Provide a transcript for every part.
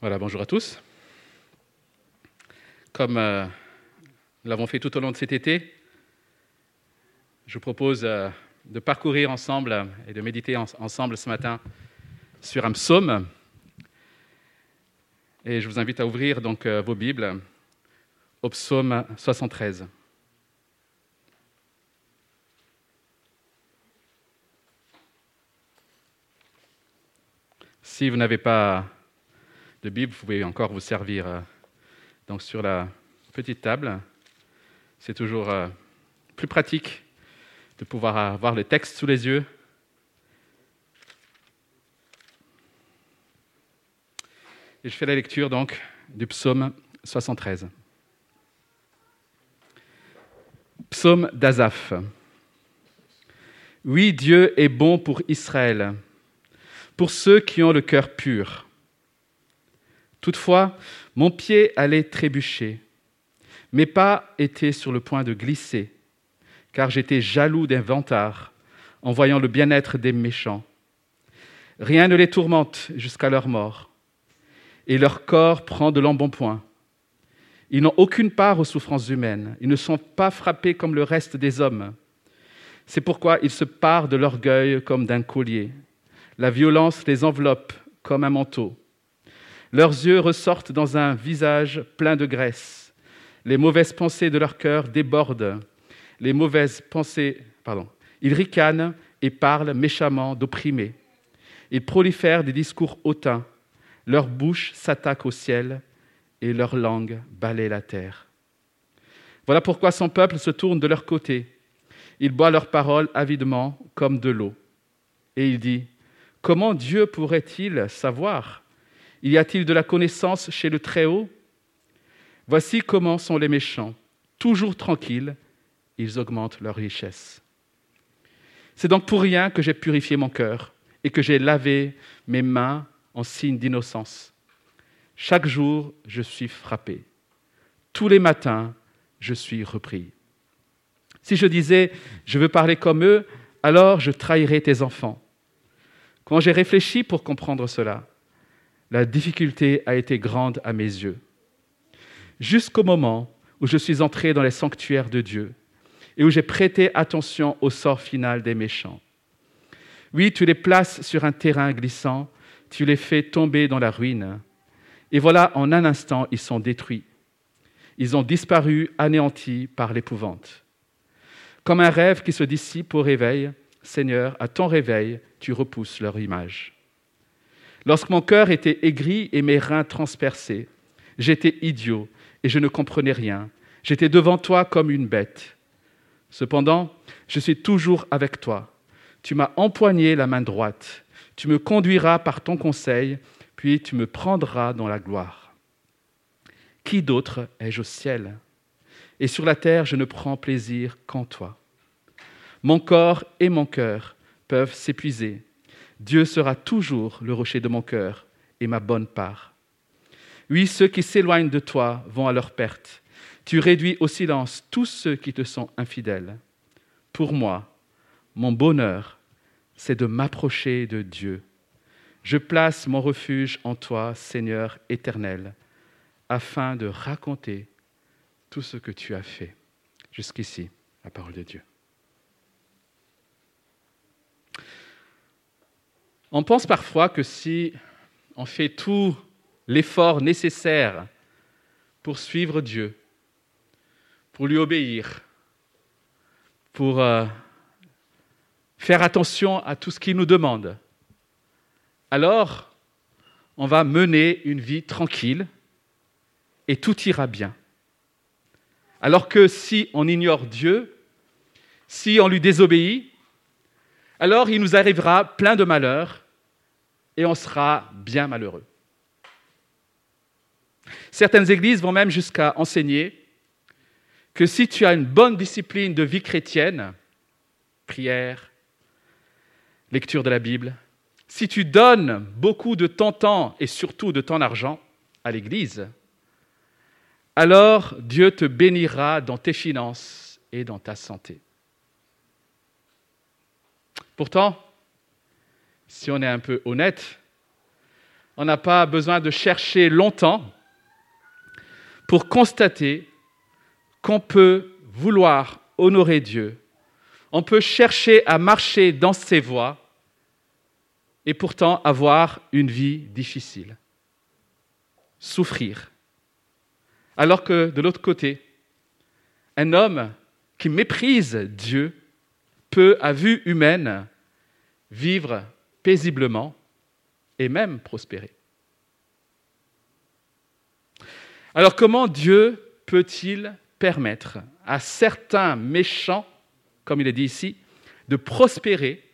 Voilà, bonjour à tous. Comme euh, nous l'avons fait tout au long de cet été, je vous propose euh, de parcourir ensemble et de méditer en- ensemble ce matin sur un psaume. Et je vous invite à ouvrir donc euh, vos Bibles au psaume 73. Si vous n'avez pas de Bible, vous pouvez encore vous servir euh, donc sur la petite table. C'est toujours euh, plus pratique de pouvoir avoir le texte sous les yeux. Et je fais la lecture donc du psaume 73. Psaume d'Azaph. Oui, Dieu est bon pour Israël, pour ceux qui ont le cœur pur. Toutefois, mon pied allait trébucher, mes pas étaient sur le point de glisser, car j'étais jaloux d'un vantard en voyant le bien-être des méchants. Rien ne les tourmente jusqu'à leur mort, et leur corps prend de l'embonpoint. Ils n'ont aucune part aux souffrances humaines, ils ne sont pas frappés comme le reste des hommes. C'est pourquoi ils se parent de l'orgueil comme d'un collier. La violence les enveloppe comme un manteau. Leurs yeux ressortent dans un visage plein de graisse. Les mauvaises pensées de leur cœur débordent. Les mauvaises pensées, pardon, ils ricanent et parlent méchamment d'opprimés. Ils prolifèrent des discours hautains. Leur bouche s'attaque au ciel et leur langue balaie la terre. Voilà pourquoi son peuple se tourne de leur côté. Il boit leurs paroles avidement comme de l'eau. Et il dit, comment Dieu pourrait-il savoir y a-t-il de la connaissance chez le Très-Haut? Voici comment sont les méchants. Toujours tranquilles, ils augmentent leur richesse. C'est donc pour rien que j'ai purifié mon cœur et que j'ai lavé mes mains en signe d'innocence. Chaque jour, je suis frappé. Tous les matins, je suis repris. Si je disais, je veux parler comme eux, alors je trahirais tes enfants. Quand j'ai réfléchi pour comprendre cela, la difficulté a été grande à mes yeux. Jusqu'au moment où je suis entré dans les sanctuaires de Dieu et où j'ai prêté attention au sort final des méchants. Oui, tu les places sur un terrain glissant, tu les fais tomber dans la ruine. Et voilà, en un instant, ils sont détruits. Ils ont disparu, anéantis par l'épouvante. Comme un rêve qui se dissipe au réveil, Seigneur, à ton réveil, tu repousses leur image. Lorsque mon cœur était aigri et mes reins transpercés, j'étais idiot et je ne comprenais rien. J'étais devant toi comme une bête. Cependant, je suis toujours avec toi. Tu m'as empoigné la main droite. Tu me conduiras par ton conseil, puis tu me prendras dans la gloire. Qui d'autre ai-je au ciel? Et sur la terre, je ne prends plaisir qu'en toi. Mon corps et mon cœur peuvent s'épuiser. Dieu sera toujours le rocher de mon cœur et ma bonne part. Oui, ceux qui s'éloignent de toi vont à leur perte. Tu réduis au silence tous ceux qui te sont infidèles. Pour moi, mon bonheur, c'est de m'approcher de Dieu. Je place mon refuge en toi, Seigneur éternel, afin de raconter tout ce que tu as fait. Jusqu'ici, la parole de Dieu. On pense parfois que si on fait tout l'effort nécessaire pour suivre Dieu, pour lui obéir, pour euh, faire attention à tout ce qu'il nous demande, alors on va mener une vie tranquille et tout ira bien. Alors que si on ignore Dieu, si on lui désobéit, alors il nous arrivera plein de malheurs et on sera bien malheureux. Certaines églises vont même jusqu'à enseigner que si tu as une bonne discipline de vie chrétienne, prière, lecture de la Bible, si tu donnes beaucoup de ton temps et surtout de ton argent à l'Église, alors Dieu te bénira dans tes finances et dans ta santé. Pourtant, si on est un peu honnête, on n'a pas besoin de chercher longtemps pour constater qu'on peut vouloir honorer Dieu, on peut chercher à marcher dans ses voies et pourtant avoir une vie difficile, souffrir. Alors que de l'autre côté, un homme qui méprise Dieu peut, à vue humaine, vivre paisiblement et même prospérer. Alors comment Dieu peut-il permettre à certains méchants, comme il est dit ici, de prospérer,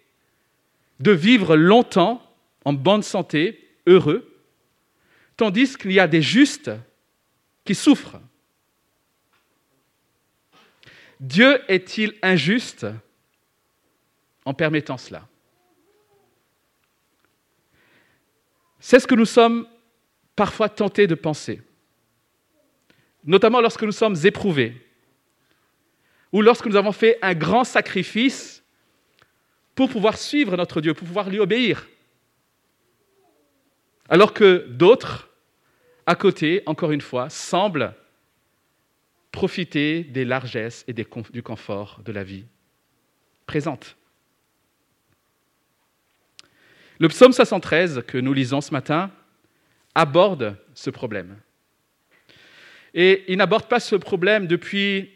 de vivre longtemps en bonne santé, heureux, tandis qu'il y a des justes qui souffrent? Dieu est-il injuste en permettant cela? C'est ce que nous sommes parfois tentés de penser, notamment lorsque nous sommes éprouvés, ou lorsque nous avons fait un grand sacrifice pour pouvoir suivre notre Dieu, pour pouvoir lui obéir. Alors que d'autres, à côté, encore une fois, semblent profiter des largesses et du confort de la vie présente. Le psaume 73 que nous lisons ce matin aborde ce problème. Et il n'aborde pas ce problème depuis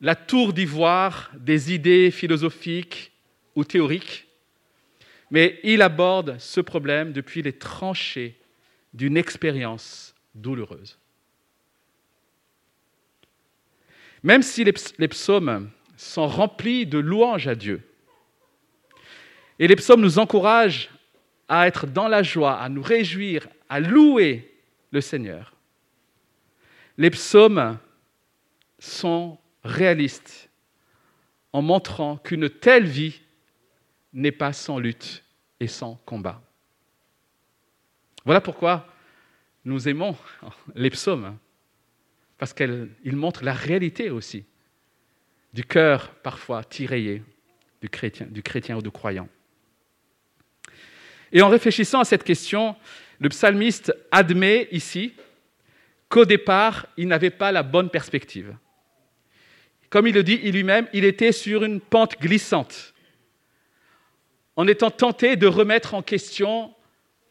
la tour d'ivoire des idées philosophiques ou théoriques, mais il aborde ce problème depuis les tranchées d'une expérience douloureuse. Même si les psaumes sont remplis de louanges à Dieu, et les psaumes nous encouragent à être dans la joie, à nous réjouir, à louer le Seigneur. Les psaumes sont réalistes en montrant qu'une telle vie n'est pas sans lutte et sans combat. Voilà pourquoi nous aimons les psaumes, parce qu'ils montrent la réalité aussi du cœur parfois tiraillé du chrétien, du chrétien ou du croyant. Et en réfléchissant à cette question, le psalmiste admet ici qu'au départ, il n'avait pas la bonne perspective. Comme il le dit lui-même, il était sur une pente glissante, en étant tenté de remettre en question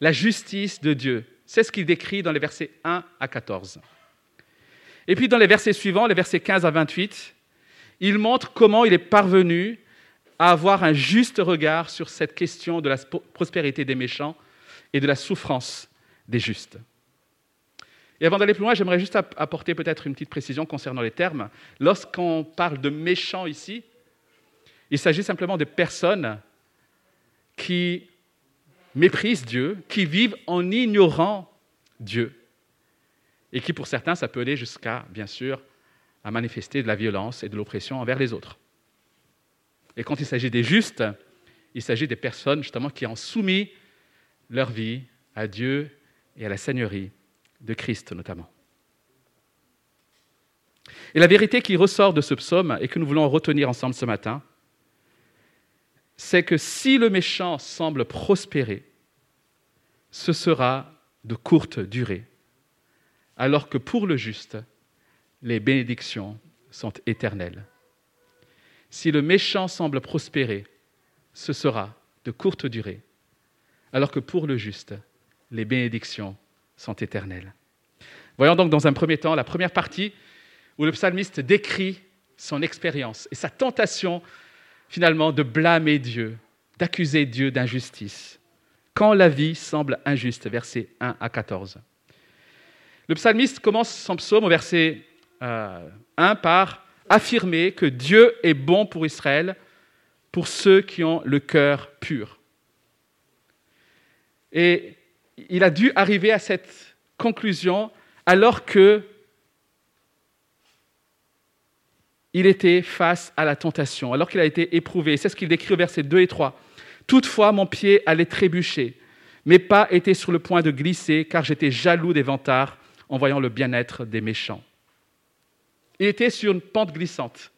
la justice de Dieu. C'est ce qu'il décrit dans les versets 1 à 14. Et puis dans les versets suivants, les versets 15 à 28, il montre comment il est parvenu à avoir un juste regard sur cette question de la prospérité des méchants et de la souffrance des justes. Et avant d'aller plus loin, j'aimerais juste apporter peut-être une petite précision concernant les termes. Lorsqu'on parle de méchants ici, il s'agit simplement de personnes qui méprisent Dieu, qui vivent en ignorant Dieu, et qui pour certains, ça peut aller jusqu'à, bien sûr, à manifester de la violence et de l'oppression envers les autres. Et quand il s'agit des justes, il s'agit des personnes justement qui ont soumis leur vie à Dieu et à la Seigneurie de Christ notamment. Et la vérité qui ressort de ce psaume et que nous voulons retenir ensemble ce matin, c'est que si le méchant semble prospérer, ce sera de courte durée, alors que pour le juste, les bénédictions sont éternelles. Si le méchant semble prospérer, ce sera de courte durée, alors que pour le juste, les bénédictions sont éternelles. Voyons donc dans un premier temps la première partie où le psalmiste décrit son expérience et sa tentation finalement de blâmer Dieu, d'accuser Dieu d'injustice, quand la vie semble injuste, versets 1 à 14. Le psalmiste commence son psaume au verset 1 euh, par affirmer que Dieu est bon pour Israël, pour ceux qui ont le cœur pur. Et il a dû arriver à cette conclusion alors que il était face à la tentation, alors qu'il a été éprouvé. C'est ce qu'il décrit au verset 2 et 3. Toutefois, mon pied allait trébucher, mes pas étaient sur le point de glisser, car j'étais jaloux des vantards en voyant le bien-être des méchants. Il était sur une pente glissante.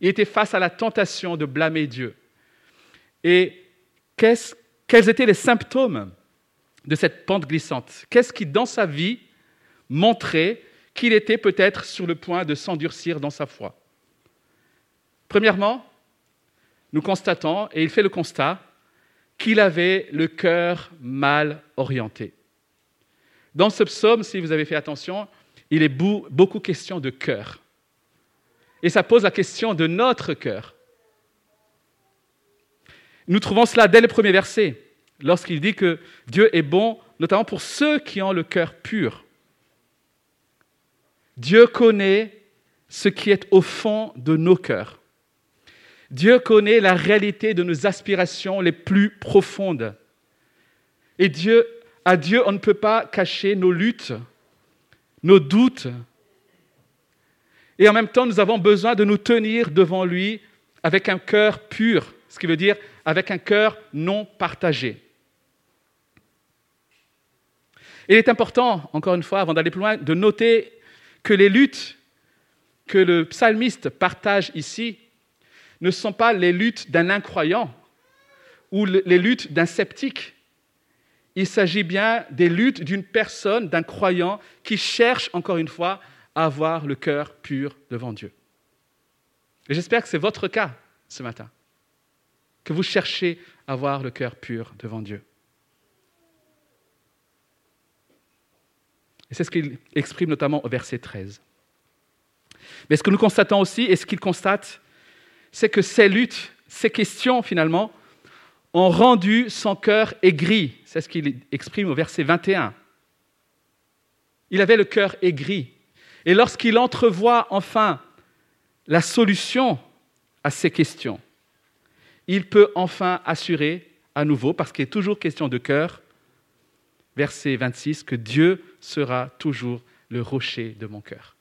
Il était face à la tentation de blâmer Dieu. Et quels étaient les symptômes de cette pente glissante? Qu'est-ce qui, dans sa vie, montrait qu'il était peut-être sur le point de s'endurcir dans sa foi? Premièrement, nous constatons, et il fait le constat, qu'il avait le cœur mal orienté. Dans ce psaume, si vous avez fait attention, il est beaucoup question de cœur. Et ça pose la question de notre cœur. Nous trouvons cela dès le premier verset, lorsqu'il dit que Dieu est bon, notamment pour ceux qui ont le cœur pur. Dieu connaît ce qui est au fond de nos cœurs. Dieu connaît la réalité de nos aspirations les plus profondes. Et Dieu, à Dieu, on ne peut pas cacher nos luttes, nos doutes. Et en même temps, nous avons besoin de nous tenir devant lui avec un cœur pur, ce qui veut dire avec un cœur non partagé. il est important, encore une fois, avant d'aller plus loin, de noter que les luttes que le psalmiste partage ici ne sont pas les luttes d'un incroyant ou les luttes d'un sceptique. Il s'agit bien des luttes d'une personne, d'un croyant qui cherche, encore une fois, avoir le cœur pur devant Dieu. Et j'espère que c'est votre cas ce matin, que vous cherchez à avoir le cœur pur devant Dieu. Et c'est ce qu'il exprime notamment au verset 13. Mais ce que nous constatons aussi, et ce qu'il constate, c'est que ces luttes, ces questions finalement, ont rendu son cœur aigri. C'est ce qu'il exprime au verset 21. Il avait le cœur aigri. Et lorsqu'il entrevoit enfin la solution à ces questions, il peut enfin assurer à nouveau, parce qu'il est toujours question de cœur, verset 26, que Dieu sera toujours le rocher de mon cœur.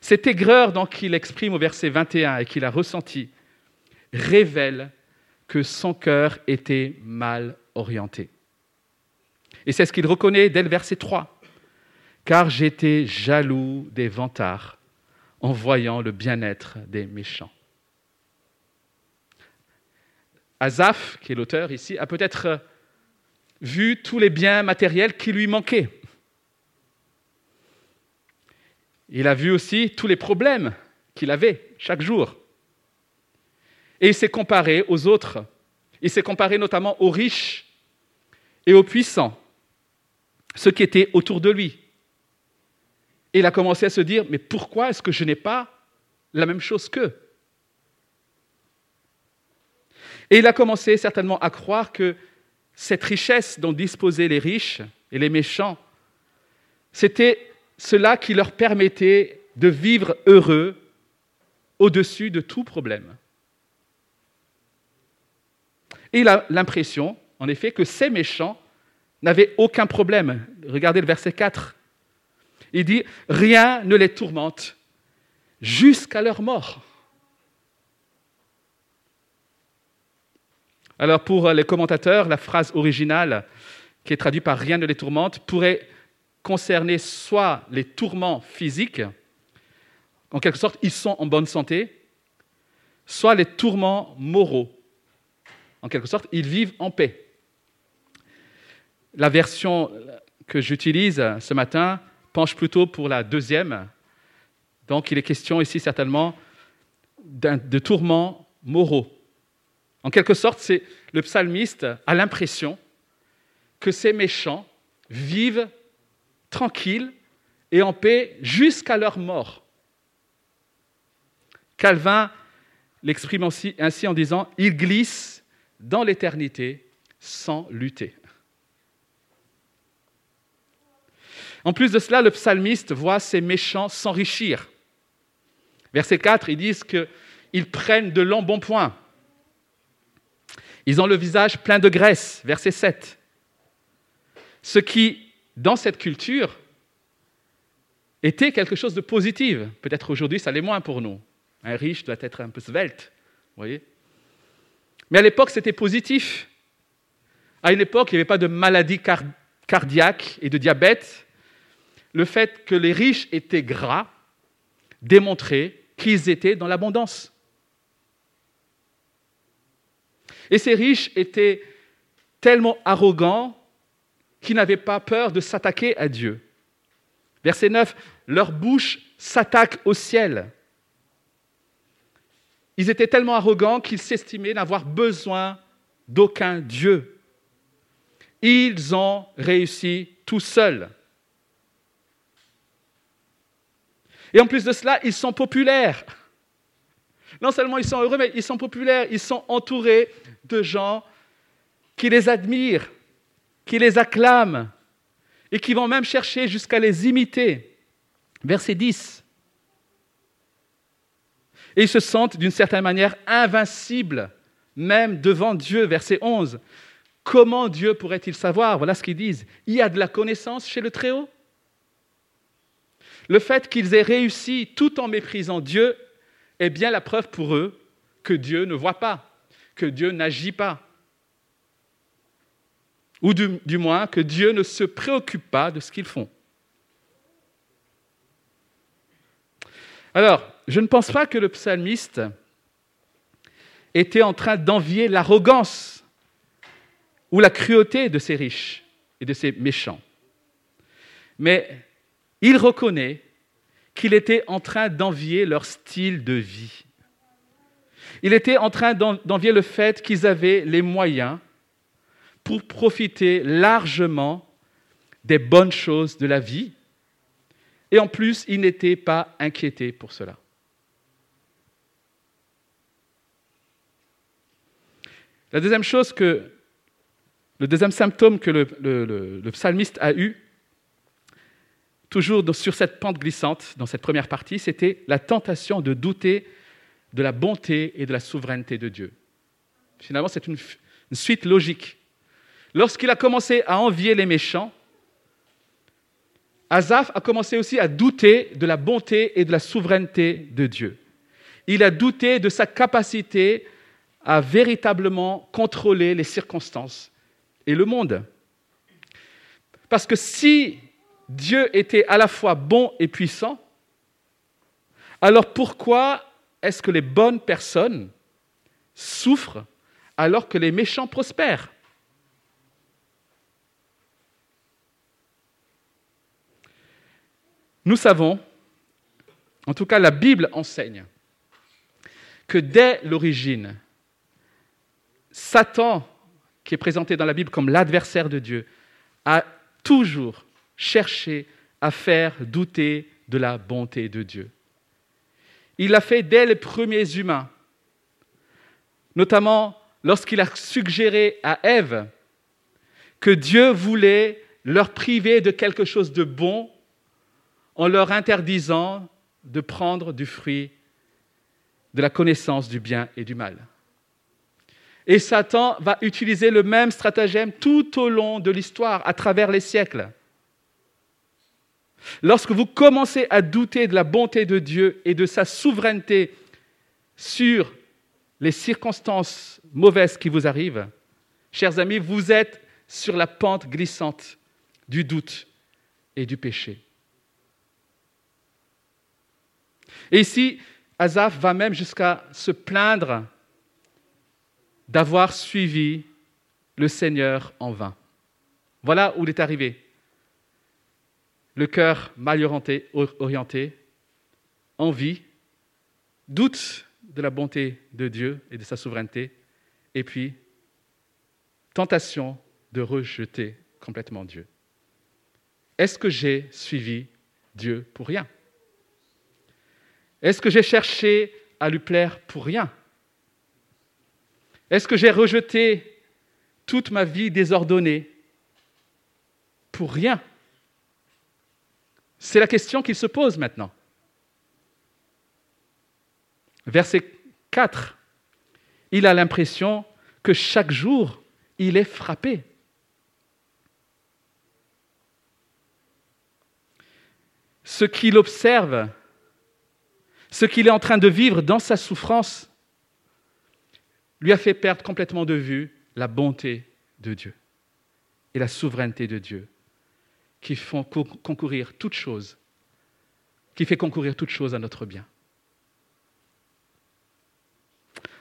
Cette aigreur qu'il exprime au verset 21 et qu'il a ressenti révèle que son cœur était mal orienté. Et c'est ce qu'il reconnaît dès le verset 3. Car j'étais jaloux des vantards en voyant le bien-être des méchants. Azaph, qui est l'auteur ici, a peut-être vu tous les biens matériels qui lui manquaient. Il a vu aussi tous les problèmes qu'il avait chaque jour. Et il s'est comparé aux autres. Il s'est comparé notamment aux riches et aux puissants, ceux qui étaient autour de lui. Et il a commencé à se dire, mais pourquoi est-ce que je n'ai pas la même chose qu'eux? Et il a commencé certainement à croire que cette richesse dont disposaient les riches et les méchants, c'était cela qui leur permettait de vivre heureux au-dessus de tout problème. Et il a l'impression, en effet, que ces méchants n'avaient aucun problème. Regardez le verset 4. Il dit, rien ne les tourmente jusqu'à leur mort. Alors pour les commentateurs, la phrase originale, qui est traduite par rien ne les tourmente, pourrait concerner soit les tourments physiques, en quelque sorte, ils sont en bonne santé, soit les tourments moraux. En quelque sorte, ils vivent en paix. La version que j'utilise ce matin penche plutôt pour la deuxième. Donc, il est question ici certainement de tourments moraux. En quelque sorte, c'est le psalmiste a l'impression que ces méchants vivent tranquilles et en paix jusqu'à leur mort. Calvin l'exprime ainsi en disant Ils glissent dans l'éternité sans lutter. En plus de cela, le psalmiste voit ces méchants s'enrichir. Verset 4, ils disent qu'ils prennent de l'embonpoint. Ils ont le visage plein de graisse. Verset 7. Ce qui dans cette culture, était quelque chose de positif. Peut-être aujourd'hui, ça l'est moins pour nous. Un riche doit être un peu svelte, voyez. Mais à l'époque, c'était positif. À une époque, il n'y avait pas de maladie cardiaque et de diabète. Le fait que les riches étaient gras démontrait qu'ils étaient dans l'abondance. Et ces riches étaient tellement arrogants qu'ils n'avaient pas peur de s'attaquer à Dieu. Verset 9, leur bouche s'attaque au ciel. Ils étaient tellement arrogants qu'ils s'estimaient n'avoir besoin d'aucun Dieu. Ils ont réussi tout seuls. Et en plus de cela, ils sont populaires. Non seulement ils sont heureux, mais ils sont populaires. Ils sont entourés de gens qui les admirent, qui les acclament et qui vont même chercher jusqu'à les imiter. Verset 10. Et ils se sentent d'une certaine manière invincibles, même devant Dieu. Verset 11. Comment Dieu pourrait-il savoir? Voilà ce qu'ils disent. Il y a de la connaissance chez le Très-Haut? Le fait qu'ils aient réussi tout en méprisant Dieu est bien la preuve pour eux que Dieu ne voit pas, que Dieu n'agit pas. Ou du, moins que Dieu ne se préoccupe pas de ce qu'ils font. Alors, je ne pense pas que le psalmiste était en train d'envier l'arrogance ou la cruauté de ces riches et de ces méchants. Mais il reconnaît qu'il était en train d'envier leur style de vie. Il était en train d'envier le fait qu'ils avaient les moyens pour profiter largement des bonnes choses de la vie. Et en plus, il n'était pas inquiété pour cela. La deuxième chose que, le deuxième symptôme que le, le, le psalmiste a eu, toujours sur cette pente glissante, dans cette première partie, c'était la tentation de douter de la bonté et de la souveraineté de Dieu. Finalement, c'est une, suite logique. Lorsqu'il a commencé à envier les méchants, Azaph a commencé aussi à douter de la bonté et de la souveraineté de Dieu. Il a douté de sa capacité à véritablement contrôler les circonstances et le monde. Parce que si Dieu était à la fois bon et puissant, alors pourquoi est-ce que les bonnes personnes souffrent alors que les méchants prospèrent? Nous savons, en tout cas la Bible enseigne, que dès l'origine, Satan, qui est présenté dans la Bible comme l'adversaire de Dieu, a toujours cherché à faire douter de la bonté de Dieu. Il l'a fait dès les premiers humains, notamment lorsqu'il a suggéré à Ève que Dieu voulait leur priver de quelque chose de bon en leur interdisant de prendre du fruit de la connaissance du bien et du mal. Et Satan va utiliser le même stratagème tout au long de l'histoire, à travers les siècles. Lorsque vous commencez à douter de la bonté de Dieu et de sa souveraineté sur les circonstances mauvaises qui vous arrivent, chers amis, vous êtes sur la pente glissante du doute et du péché. Et ici, Azaph va même jusqu'à se plaindre d'avoir suivi le Seigneur en vain. Voilà où il est arrivé. Le cœur mal orienté, envie, doute de la bonté de Dieu et de sa souveraineté, et puis tentation de rejeter complètement Dieu. Est-ce que j'ai suivi Dieu pour rien? Est-ce que j'ai cherché à lui plaire pour rien? Est-ce que j'ai rejeté toute ma vie désordonnée pour rien? C'est la question qu'il se pose maintenant. Verset 4, il a l'impression que chaque jour, il est frappé. Ce qu'il observe, ce qu'il est en train de vivre dans sa souffrance, lui a fait perdre complètement de vue la bonté de Dieu et la souveraineté de Dieu qui font concourir toutes choses, qui fait concourir toutes choses à notre bien.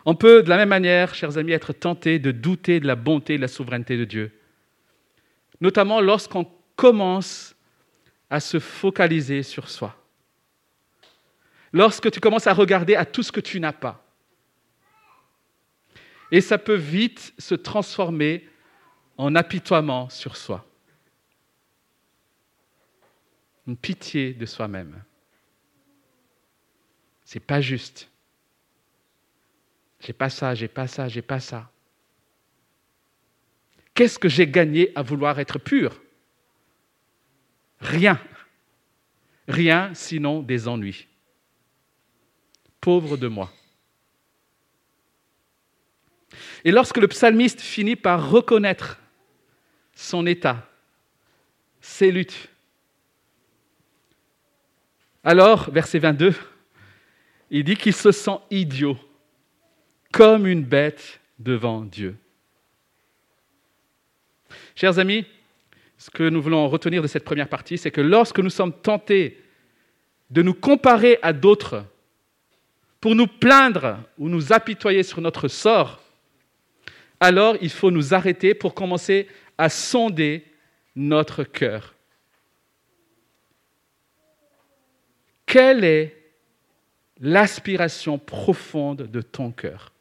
On peut, de la même manière, chers amis, être tenté de douter de la bonté et de la souveraineté de Dieu. Notamment lorsqu'on commence à se focaliser sur soi. Lorsque tu commences à regarder à tout ce que tu n'as pas. Et ça peut vite se transformer en apitoiement sur soi. Une pitié de soi-même. C'est pas juste. J'ai pas ça, j'ai pas ça, j'ai pas ça. Qu'est-ce que j'ai gagné à vouloir être pur? Rien. Rien sinon des ennuis. Pauvre de moi. Et lorsque le psalmiste finit par reconnaître son état, ses luttes, alors, verset 22, il dit qu'il se sent idiot comme une bête devant Dieu. Chers amis, ce que nous voulons retenir de cette première partie, c'est que lorsque nous sommes tentés de nous comparer à d'autres pour nous plaindre ou nous apitoyer sur notre sort, alors il faut nous arrêter pour commencer à sonder notre cœur. Quelle est l'aspiration profonde de ton cœur?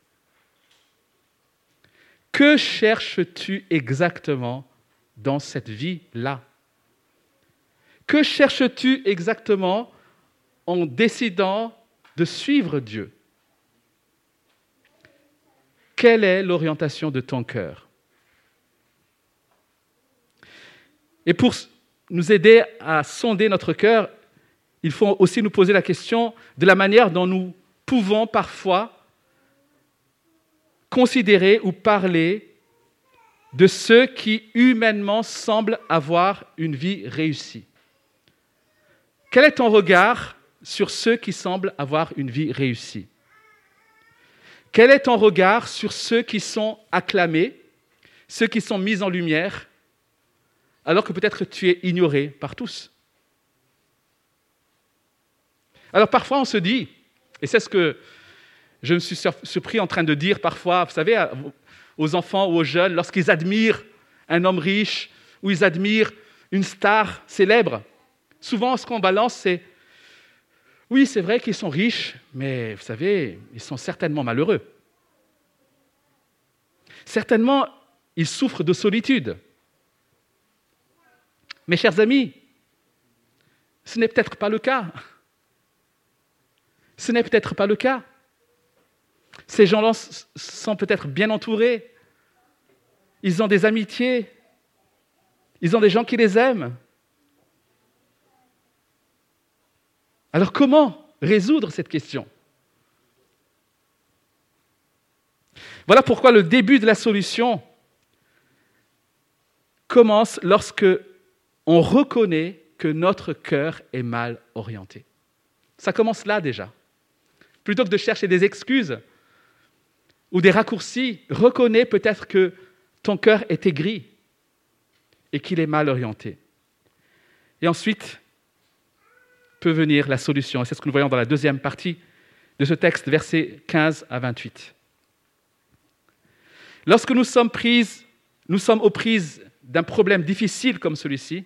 Que cherches-tu exactement dans cette vie-là? Que cherches-tu exactement en décidant de suivre Dieu? Quelle est l'orientation de ton cœur? Et pour nous aider à sonder notre cœur, il faut aussi nous poser la question de la manière dont nous pouvons parfois considérer ou parler de ceux qui humainement semblent avoir une vie réussie. Quel est ton regard sur ceux qui semblent avoir une vie réussie? Quel est ton regard sur ceux qui sont acclamés, ceux qui sont mis en lumière, alors que peut-être tu es ignoré par tous? Alors parfois on se dit, et c'est ce que je me suis surpris en train de dire parfois, vous savez, aux enfants ou aux jeunes, lorsqu'ils admirent un homme riche ou ils admirent une star célèbre, souvent ce qu'on balance, c'est oui, c'est vrai qu'ils sont riches, mais vous savez, ils sont certainement malheureux. Certainement, ils souffrent de solitude. Mes chers amis, ce n'est peut-être pas le cas. Ce n'est peut-être pas le cas. Ces gens-là sont peut-être bien entourés. Ils ont des amitiés. Ils ont des gens qui les aiment. Alors comment résoudre cette question? Voilà pourquoi le début de la solution commence lorsque on reconnaît que notre cœur est mal orienté. Ça commence là déjà. Plutôt que de chercher des excuses, ou des raccourcis, reconnais peut-être que ton cœur est aigri et qu'il est mal orienté. Et ensuite peut venir la solution. Et c'est ce que nous voyons dans la deuxième partie de ce texte, versets 15 à 28. Lorsque nous sommes prises, nous sommes aux prises d'un problème difficile comme celui-ci,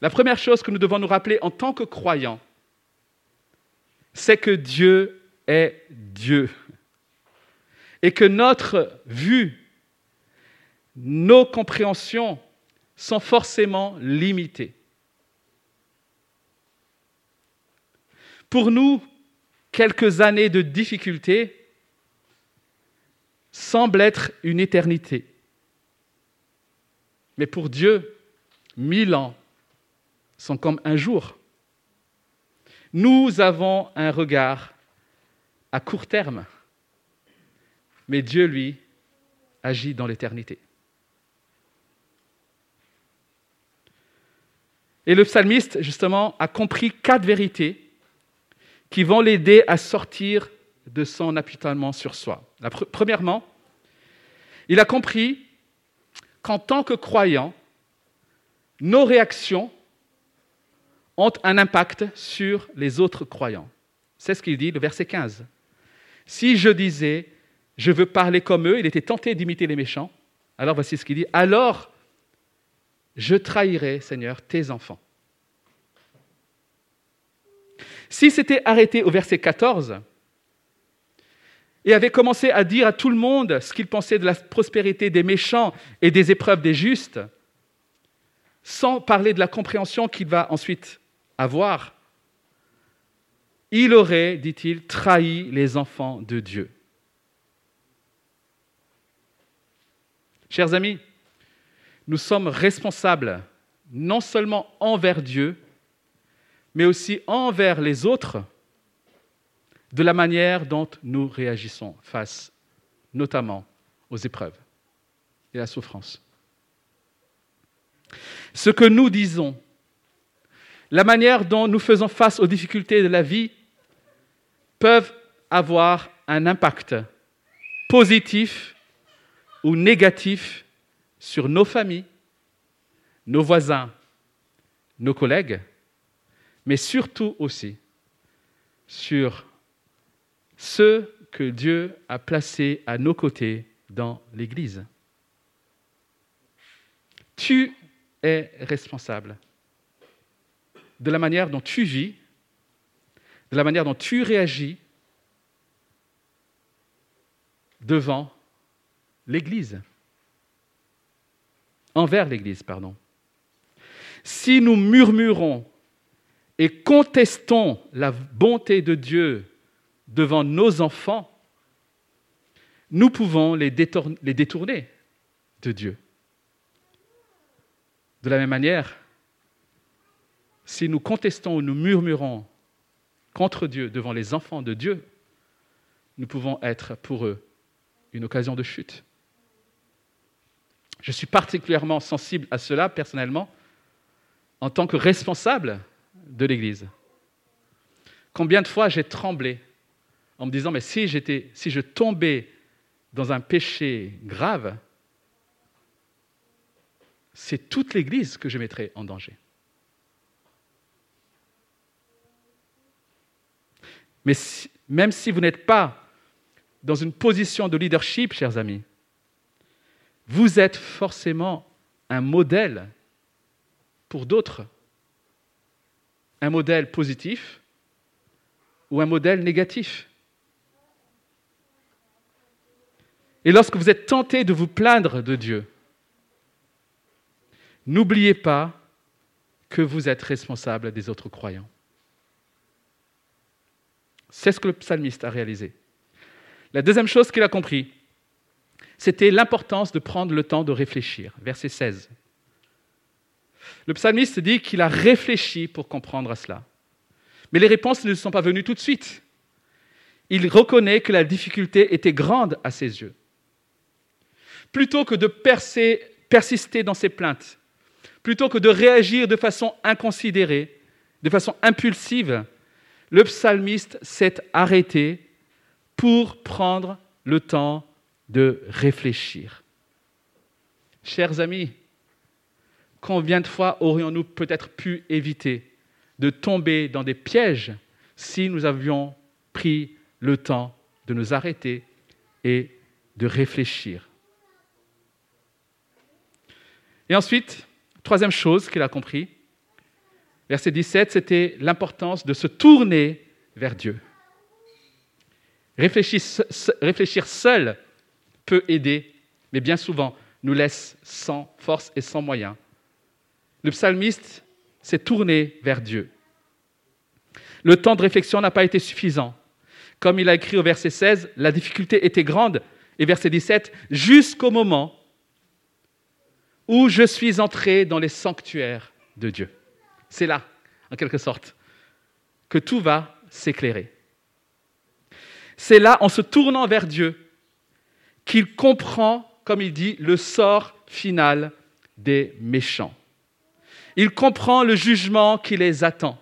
la première chose que nous devons nous rappeler en tant que croyants, c'est que Dieu est Dieu et que notre vue, nos compréhensions sont forcément limitées. Pour nous, quelques années de difficulté semblent être une éternité. Mais pour Dieu, mille ans sont comme un jour. Nous avons un regard à court terme mais Dieu, lui, agit dans l'éternité. Et le psalmiste, justement, a compris quatre vérités qui vont l'aider à sortir de son apitoiement sur soi. premièrement, il a compris qu'en tant que croyant, nos réactions ont un impact sur les autres croyants. C'est ce qu'il dit, le verset 15. Si je disais, je veux parler comme eux, il était tenté d'imiter les méchants. Alors voici ce qu'il dit, alors je trahirai, Seigneur, tes enfants. Si c'était arrêté au verset 14 et avait commencé à dire à tout le monde ce qu'il pensait de la prospérité des méchants et des épreuves des justes, sans parler de la compréhension qu'il va ensuite avoir, il aurait, dit-il, trahi les enfants de Dieu. Chers amis, nous sommes responsables non seulement envers Dieu, mais aussi envers les autres de la manière dont nous réagissons face notamment aux épreuves et à la souffrance. Ce que nous disons, la manière dont nous faisons face aux difficultés de la vie peuvent avoir un impact positif ou négatif sur nos familles, nos voisins, nos collègues, mais surtout aussi sur ceux que Dieu a placés à nos côtés dans l'Église. Tu es responsable de la manière dont tu vis, de la manière dont tu réagis devant l'Église, envers l'Église, pardon. Si nous murmurons et contestons la bonté de Dieu devant nos enfants, nous pouvons les détourner de Dieu. De la même manière, si nous contestons ou nous murmurons contre Dieu devant les enfants de Dieu, nous pouvons être pour eux une occasion de chute. Je suis particulièrement sensible à cela personnellement en tant que responsable de l'Église. Combien de fois j'ai tremblé en me disant, mais si, je tombais dans un péché grave, c'est toute l'Église que je mettrais en danger. Mais même si vous n'êtes pas dans une position de leadership, chers amis, vous êtes forcément un modèle pour d'autres un modèle positif ou un modèle négatif. Et lorsque vous êtes tenté de vous plaindre de Dieu, n'oubliez pas que vous êtes responsable des autres croyants. C'est ce que le psalmiste a réalisé. La deuxième chose qu'il a compris, c'était l'importance de prendre le temps de réfléchir. Verset 16. Le psalmiste dit qu'il a réfléchi pour comprendre à cela. Mais les réponses ne sont pas venues tout de suite. Il reconnaît que la difficulté était grande à ses yeux. Plutôt que de persister dans ses plaintes, plutôt que de réagir de façon inconsidérée, de façon impulsive, le psalmiste s'est arrêté pour prendre le temps de réfléchir. Chers amis, Combien de fois aurions-nous peut-être pu éviter de tomber dans des pièges si nous avions pris le temps de nous arrêter et de réfléchir? Et ensuite, troisième chose qu'il a compris, verset 17, c'était l'importance de se tourner vers Dieu. Réfléchir, seul peut aider, mais bien souvent nous laisse sans force et sans moyens le psalmiste s'est tourné vers Dieu. Le temps de réflexion n'a pas été suffisant. Comme il a écrit au verset 16, la difficulté était grande. Et verset 17, jusqu'au moment où je suis entré dans les sanctuaires de Dieu. C'est là, en quelque sorte, que tout va s'éclairer. C'est là, en se tournant vers Dieu, qu'il comprend, comme il dit, le sort final des méchants. Il comprend le jugement qui les attend.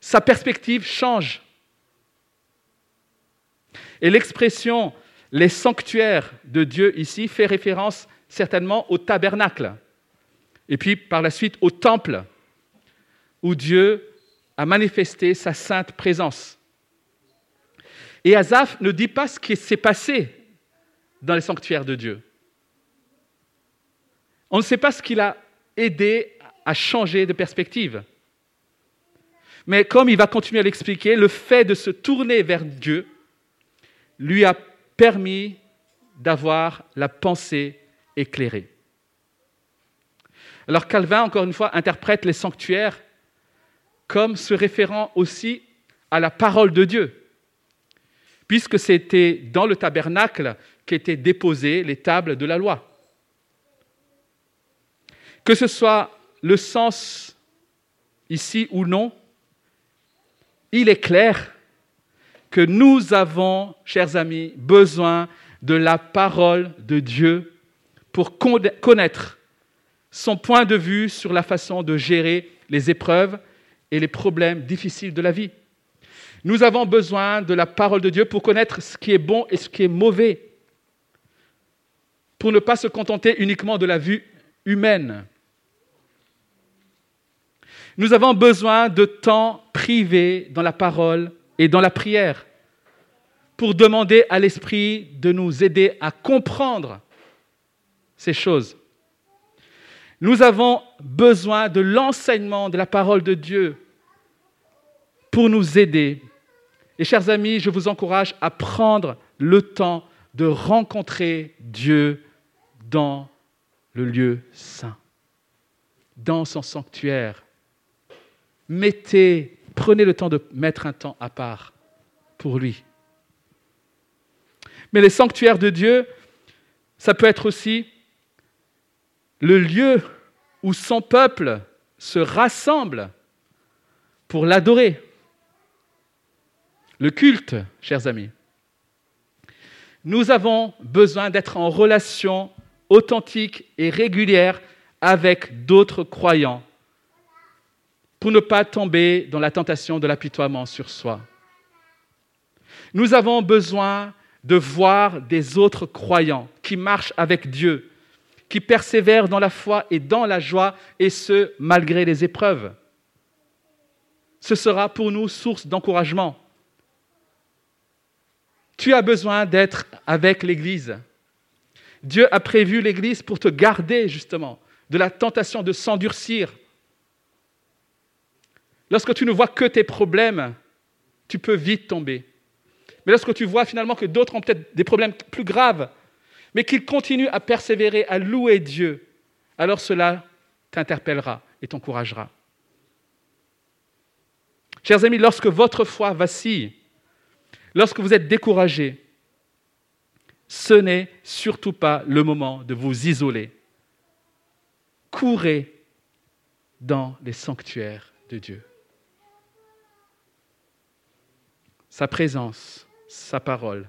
Sa perspective change. Et l'expression les sanctuaires de Dieu ici fait référence certainement au tabernacle, et puis par la suite au temple, où Dieu a manifesté sa sainte présence. Et Azaph ne dit pas ce qui s'est passé dans les sanctuaires de Dieu. On ne sait pas ce qu'il a aidé à changer de perspective. Mais comme il va continuer à l'expliquer, le fait de se tourner vers Dieu lui a permis d'avoir la pensée éclairée. Alors Calvin, encore une fois, interprète les sanctuaires comme se référant aussi à la parole de Dieu, puisque c'était dans le tabernacle qu'étaient déposées les tables de la loi. Que ce soit le sens ici ou non, il est clair que nous avons, chers amis, besoin de la parole de Dieu pour connaître son point de vue sur la façon de gérer les épreuves et les problèmes difficiles de la vie. Nous avons besoin de la parole de Dieu pour connaître ce qui est bon et ce qui est mauvais, pour ne pas se contenter uniquement de la vue humaine. Nous avons besoin de temps privé dans la parole et dans la prière pour demander à l'Esprit de nous aider à comprendre ces choses. Nous avons besoin de l'enseignement de la parole de Dieu pour nous aider. Et chers amis, je vous encourage à prendre le temps de rencontrer Dieu dans le lieu saint, dans son sanctuaire. Mettez, prenez le temps de mettre un temps à part pour lui. Mais les sanctuaires de Dieu, ça peut être aussi le lieu où son peuple se rassemble pour l'adorer. Le culte, chers amis. Nous avons besoin d'être en relation authentique et régulière avec d'autres croyants pour ne pas tomber dans la tentation de l'apitoiement sur soi. Nous avons besoin de voir des autres croyants qui marchent avec Dieu, qui persévèrent dans la foi et dans la joie, et ce, malgré les épreuves. Ce sera pour nous source d'encouragement. Tu as besoin d'être avec l'Église. Dieu a prévu l'Église pour te garder justement de la tentation de s'endurcir. Lorsque tu ne vois que tes problèmes, tu peux vite tomber. Mais lorsque tu vois finalement que d'autres ont peut-être des problèmes plus graves, mais qu'ils continuent à persévérer, à louer Dieu, alors cela t'interpellera et t'encouragera. Chers amis, lorsque votre foi vacille, lorsque vous êtes découragé, ce n'est surtout pas le moment de vous isoler. Courez dans les sanctuaires de Dieu. Sa présence sa parole,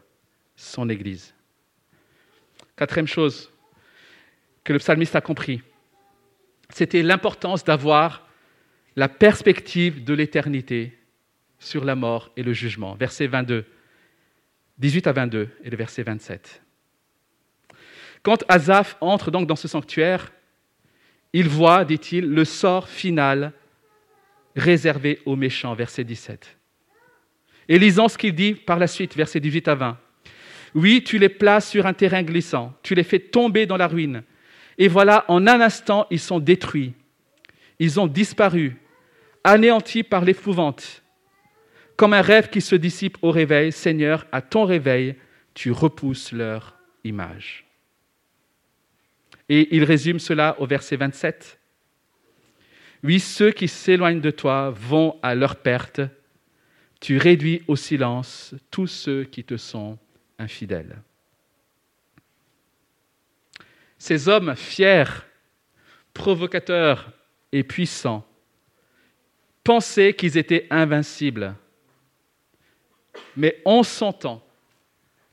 son Église. Quatrième chose que le psalmiste a compris, c'était l'importance d'avoir la perspective de l'éternité sur la mort et le jugement. Verset 22, 18 à 22 et le verset 27. Quand Azaph entre donc dans ce sanctuaire, il voit, dit-il, le sort final réservé aux méchants. Verset 17. Et lisons ce qu'il dit par la suite, versets 18 à 20. Oui, tu les places sur un terrain glissant, tu les fais tomber dans la ruine. Et voilà, en un instant, ils sont détruits. Ils ont disparu, anéantis par l'épouvante. Comme un rêve qui se dissipe au réveil, Seigneur, à ton réveil, tu repousses leur image. Et il résume cela au verset 27. Oui, ceux qui s'éloignent de toi vont à leur perte tu réduis au silence tous ceux qui te sont infidèles. Ces hommes fiers, provocateurs et puissants pensaient qu'ils étaient invincibles. Mais en son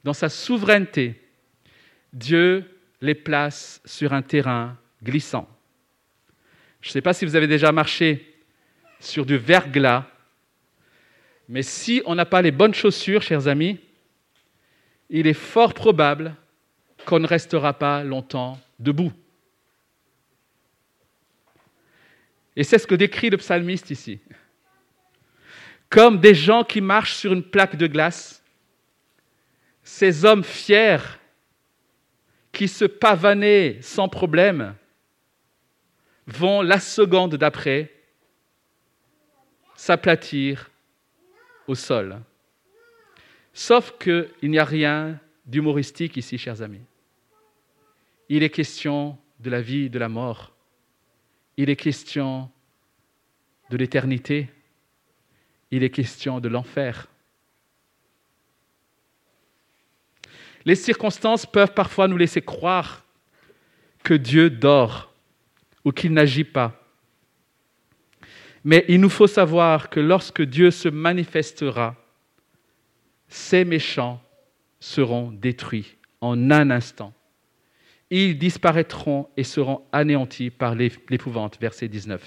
dans sa souveraineté, Dieu les place sur un terrain glissant. Je ne sais pas si vous avez déjà marché sur du verglas mais si on n'a pas les bonnes chaussures, chers amis, il est fort probable qu'on ne restera pas longtemps debout. Et c'est ce que décrit le psalmiste ici. Comme des gens qui marchent sur une plaque de glace, ces hommes fiers qui se pavanaient sans problème vont la seconde d'après s'aplatir au sol. Sauf qu'il n'y a rien d'humoristique ici, chers amis. Il est question de la vie et de la mort. Il est question de l'éternité. Il est question de l'enfer. Les circonstances peuvent parfois nous laisser croire que Dieu dort ou qu'il n'agit pas. Mais il nous faut savoir que lorsque Dieu se manifestera, ces méchants seront détruits en un instant. Ils disparaîtront et seront anéantis par l'épouvante. Verset 19.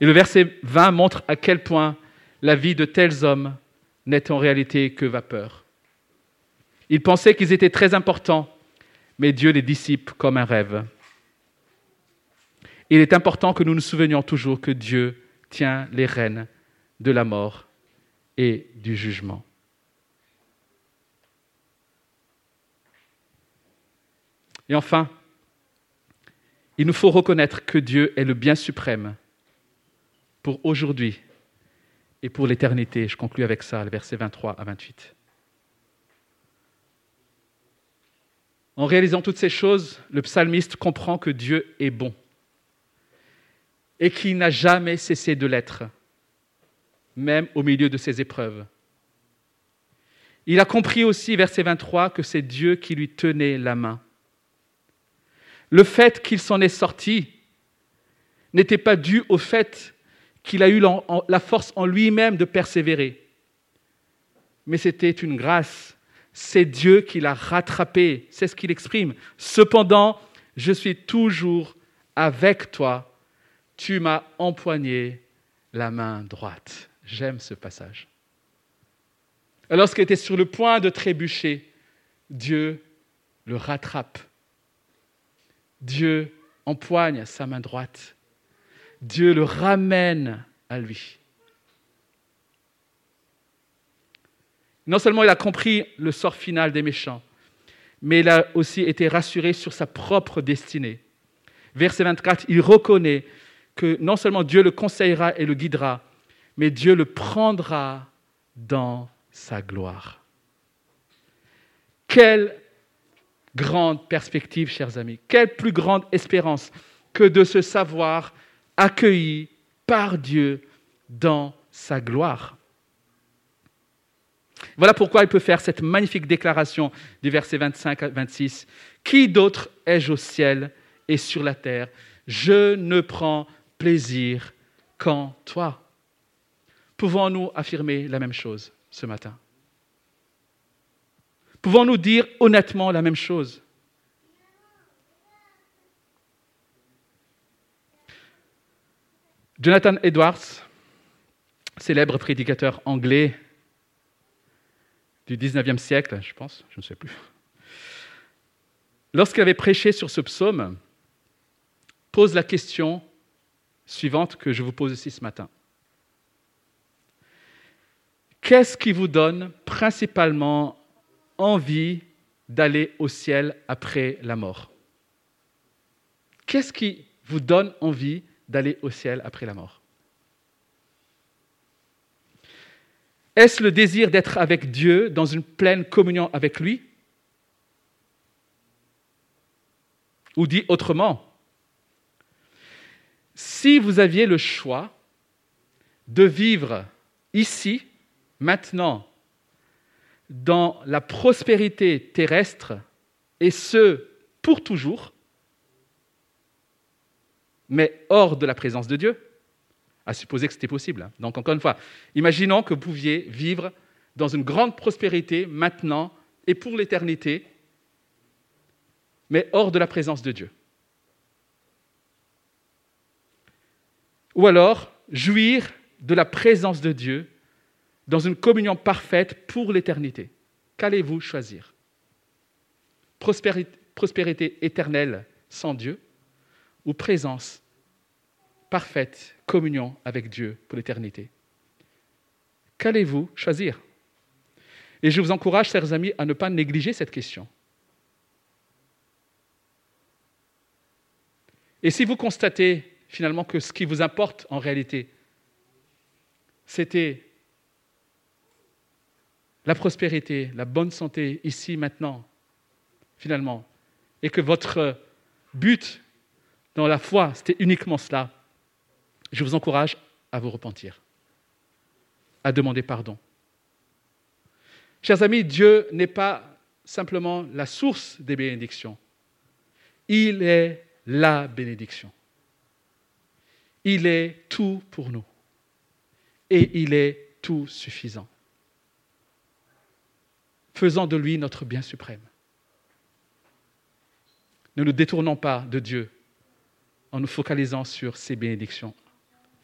Et le verset 20 montre à quel point la vie de tels hommes n'est en réalité que vapeur. Ils pensaient qu'ils étaient très importants, mais Dieu les dissipe comme un rêve. Il est important que nous nous souvenions toujours que Dieu tient les rênes de la mort et du jugement. Et enfin, il nous faut reconnaître que Dieu est le bien suprême pour aujourd'hui et pour l'éternité. Je conclus avec ça, le verset 23 à 28. En réalisant toutes ces choses, le psalmiste comprend que Dieu est bon et qu'il n'a jamais cessé de l'être, même au milieu de ses épreuves. Il a compris aussi, verset 23, que c'est Dieu qui lui tenait la main. Le fait qu'il s'en est sorti n'était pas dû au fait qu'il a eu la force en lui-même de persévérer, mais c'était une grâce. C'est Dieu qui l'a rattrapé, c'est ce qu'il exprime. Cependant, je suis toujours avec toi tu m'as empoigné la main droite. J'aime ce passage. Lorsqu'il était sur le point de trébucher, Dieu le rattrape. Dieu empoigne sa main droite. Dieu le ramène à lui. Non seulement il a compris le sort final des méchants, mais il a aussi été rassuré sur sa propre destinée. Verset 24, il reconnaît que non seulement Dieu le conseillera et le guidera, mais Dieu le prendra dans sa gloire. Quelle grande perspective, chers amis, quelle plus grande espérance que de se savoir accueilli par Dieu dans sa gloire. Voilà pourquoi il peut faire cette magnifique déclaration du verset 25 à 26. Qui d'autre ai-je au ciel et sur la terre? Je ne prends plaisir qu'en toi. Pouvons-nous affirmer la même chose ce matin? Pouvons-nous dire honnêtement la même chose? Jonathan Edwards, célèbre prédicateur anglais du 19e siècle, je pense, je ne sais plus, lorsqu'il avait prêché sur ce psaume, pose la question suivante que je vous pose ici ce matin. Qu'est-ce qui vous donne principalement envie d'aller au ciel après la mort Qu'est-ce qui vous donne envie d'aller au ciel après la mort Est-ce le désir d'être avec Dieu dans une pleine communion avec lui Ou dit autrement, si vous aviez le choix de vivre ici, maintenant, dans la prospérité terrestre, et ce, pour toujours, mais hors de la présence de Dieu, à supposer que c'était possible. Donc encore une fois, imaginons que vous pouviez vivre dans une grande prospérité maintenant et pour l'éternité, mais hors de la présence de Dieu. Ou alors jouir de la présence de Dieu dans une communion parfaite pour l'éternité. Qu'allez-vous choisir? Prospérité, éternelle sans Dieu ou présence parfaite, communion avec Dieu pour l'éternité? Qu'allez-vous choisir? Et je vous encourage, chers amis, à ne pas négliger cette question. Et si vous constatez finalement que ce qui vous importe en réalité, c'était la prospérité, la bonne santé ici, maintenant, finalement, et que votre but dans la foi, c'était uniquement cela, je vous encourage à vous repentir, à demander pardon. Chers amis, Dieu n'est pas simplement la source des bénédictions. Il est la bénédiction. Il est tout pour nous. Et il est tout suffisant. Faisons de lui notre bien suprême. Ne nous détournons pas de Dieu en nous focalisant sur ses bénédictions,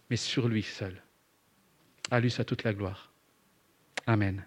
mais sur lui seul. À lui soit toute la gloire. Amen.